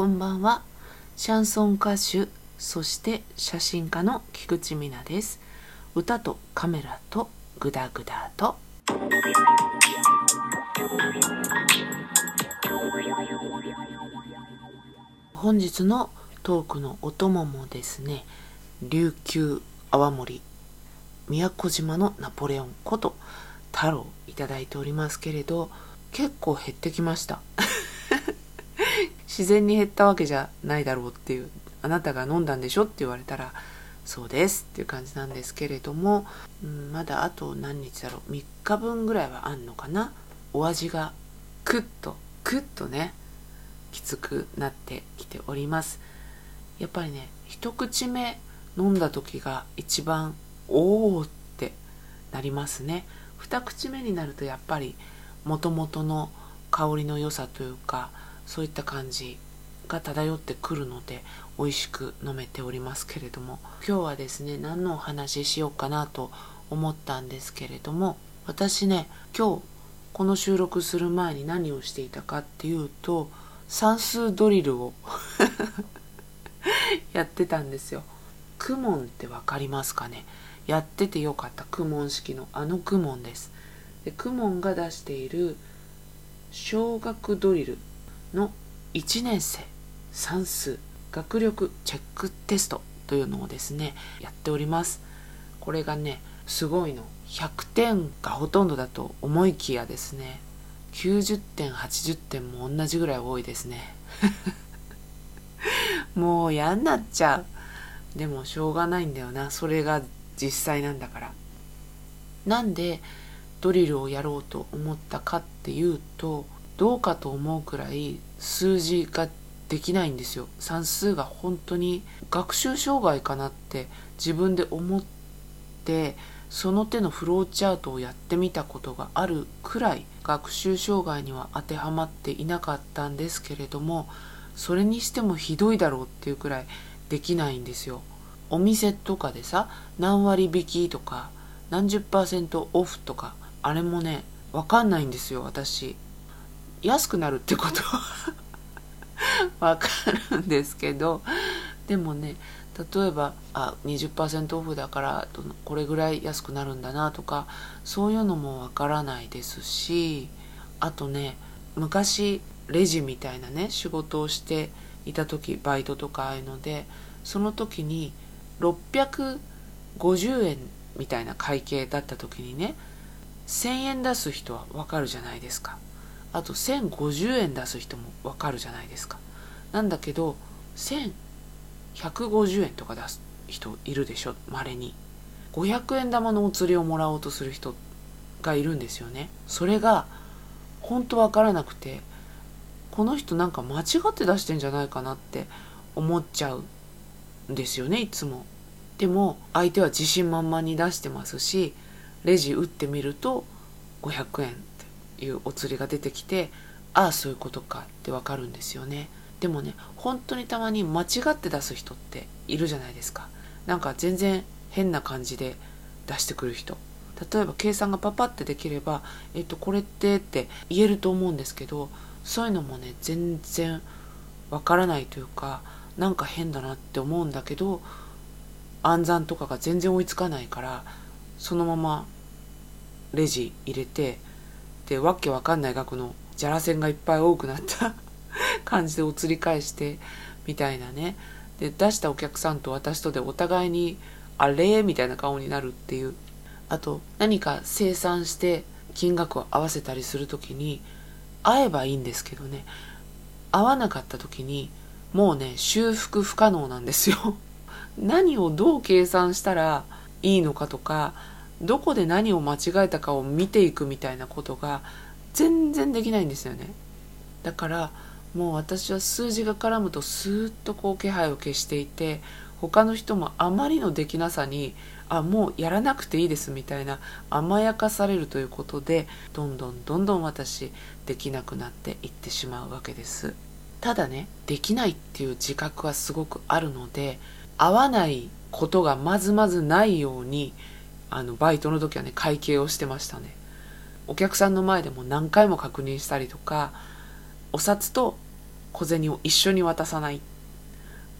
こんばんは。シャンソン歌手そして写真家の菊池美奈です。歌とカメラとグダグダと。本日のトークのお供もですね琉球泡盛宮古島のナポレオンこと太郎いただいておりますけれど結構減ってきました。自然に減ったわけじゃないだろうっていうあなたが飲んだんでしょって言われたらそうですっていう感じなんですけれども、うん、まだあと何日だろう。3日分ぐらいはあんのかな。お味がクッとクッとねきつくなってきております。やっぱりね一口目飲んだ時が一番おおってなりますね。二口目になるとやっぱりもともとの香りの良さというかそういった感じが漂ってくるので美味しく飲めておりますけれども今日はですね何のお話ししようかなと思ったんですけれども私ね今日この収録する前に何をしていたかっていうと算数ドリルを やってたんですよ。クモンって分かりますかね？やっててよかったクモン式のあのクモンです。でクモンが出している小学ドリルの1年生算数学力チェックテストというのをですねやっております。これがねすごいの。100点がほとんどだと思いきやですね90点80点も同じぐらい多いですね。もう嫌になっちゃう。でもしょうがないんだよな。それが実際なんだから。なんでドリルをやろうと思ったかっていうとどうかと思うくらい数字ができないんですよ。算数が本当に学習障害かなって自分で思ってその手のフローチャートをやってみたことがあるくらい学習障害には当てはまっていなかったんですけれどもそれにしてもひどいだろうっていうくらいできないんですよ。お店とかでさ何割引きとか何十パーセントオフとかあれもねわかんないんですよ私。安くなるってことは わかるんですけどでもね例えばあ20%オフだからこれぐらい安くなるんだなとかそういうのもわからないですしあとね昔レジみたいなね仕事をしていた時バイトとかああいうのでその時に650円みたいな会計だった時にね1000円出す人はわかるじゃないですか。あと1050円出す人もわかるじゃないですか。なんだけど1150円とか出す人いるでしょまれに500円玉のお釣りをもらおうとする人がいるんですよね。それが本当わからなくてこの人なんか間違って出してんじゃないかなって思っちゃうんですよねいつも。でも相手は自信満々に出してますしレジ打ってみると500円いうお釣りが出てきてああそういうことかってわかるんですよね。でもね本当にたまに間違って出す人っているじゃないですか。なんか全然変な感じで出してくる人。例えば計算がパパってできれば「えっとこれって」って言えると思うんですけどそういうのもね全然わからないというかなんか変だなって思うんだけど暗算とかが全然追いつかないからそのままレジ入れてでわけわかんない額のじゃらせんがいっぱい多くなった 感じでお釣り返してみたいなね。で出したお客さんと私とでお互いにあれ？みたいな顔になるっていう。あと何か生産して金額を合わせたりする時に合えばいいんですけどね。合わなかった時にもうね修復不可能なんですよ。何をどう計算したらいいのかとかどこで何を間違えたかを見ていくみたいなことが全然できないんですよね。だからもう私は数字が絡むとスーッとこう気配を消していて他の人もあまりのできなさにあもうやらなくていいですみたいな甘やかされるということでどんどんどんどん私できなくなっていってしまうわけです。ただねできないっていう自覚はすごくあるので合わないことがまずまずないようにあのバイトの時はね会計をしてましたね。お客さんの前でも何回も確認したりとかお札と小銭を一緒に渡さない。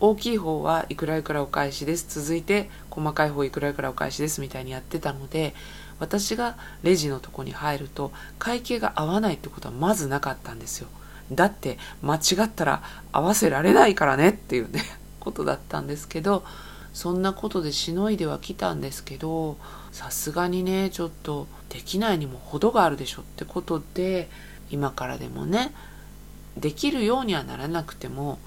大きい方はいくらいくらお返しです。続いて細かい方いくらいくらお返しです。みたいにやってたので私がレジのとこに入ると会計が合わないってことはまずなかったんですよ。だって間違ったら合わせられないからねっていうねことだったんですけどそんなことでしのいではきたんですけどさすがにねちょっとできないにも程があるでしょってことで今からでもねできるようにはならなくても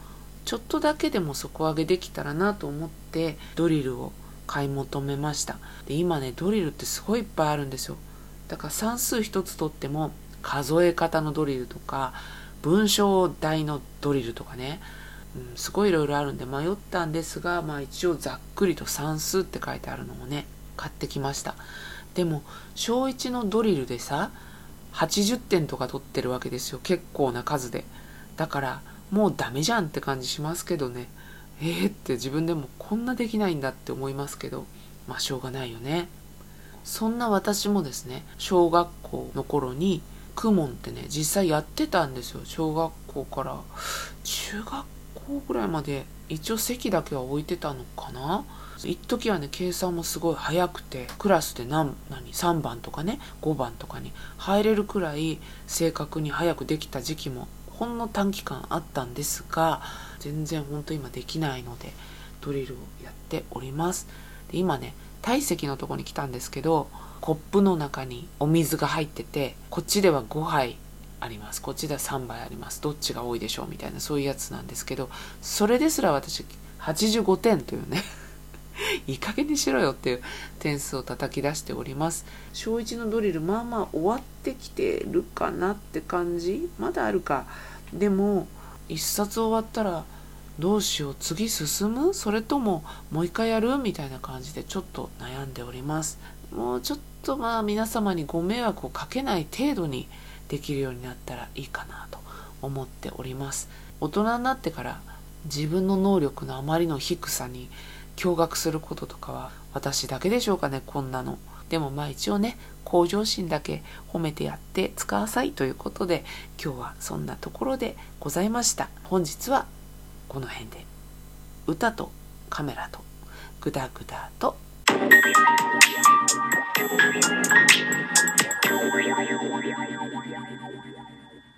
ちょっとだけでも底上げできたらなと思ってドリルを買い求めました。で今ねドリルってすごいいっぱいあるんですよ。だから算数一つとっても数え方のドリルとか文章題のドリルとかねうん、すごいいろいろあるんで迷ったんですが、まあ一応ざっくりと算数って書いてあるのをね、買ってきました。でも、小1のドリルでさ、80点とか取ってるわけですよ。結構な数で。だから、もうダメじゃんって感じしますけどね。えーって自分でもこんなできないんだって思いますけど、まあしょうがないよね。そんな私もですね、小学校の頃に、クモンってね、実際やってたんですよ。小学校から中学校ぐらいまで一応席だけは置いてたのかな？一時はね計算もすごい早くてクラスで何何3番とかね5番とかに入れるくらい正確に早くできた時期もほんの短期間あったんですが全然ほんと今できないのでドリルをやっております。で今ね体積のとこに来たんですけどコップの中にお水が入っててこっちでは5杯あります。こっちでは3倍あります。どっちが多いでしょうみたいなそういうやつなんですけどそれですら私85点というね いい加減にしろよっていう点数を叩き出しております。小1のドリルまあまあ終わってきてるかなって感じ？まだあるか。でも1冊終わったらどうしよう次進む？それとももう一回やる？みたいな感じでちょっと悩んでおります。もうちょっとまあ皆様にご迷惑をかけない程度にできるようになったらいいかなと思っております。大人になってから自分の能力のあまりの低さに驚愕することとかは私だけでしょうかねこんなの。でもまあ一応ね向上心だけ褒めてやって使わさいということで今日はそんなところでございました。本日はこの辺で。歌とカメラとグダグダと Thank you.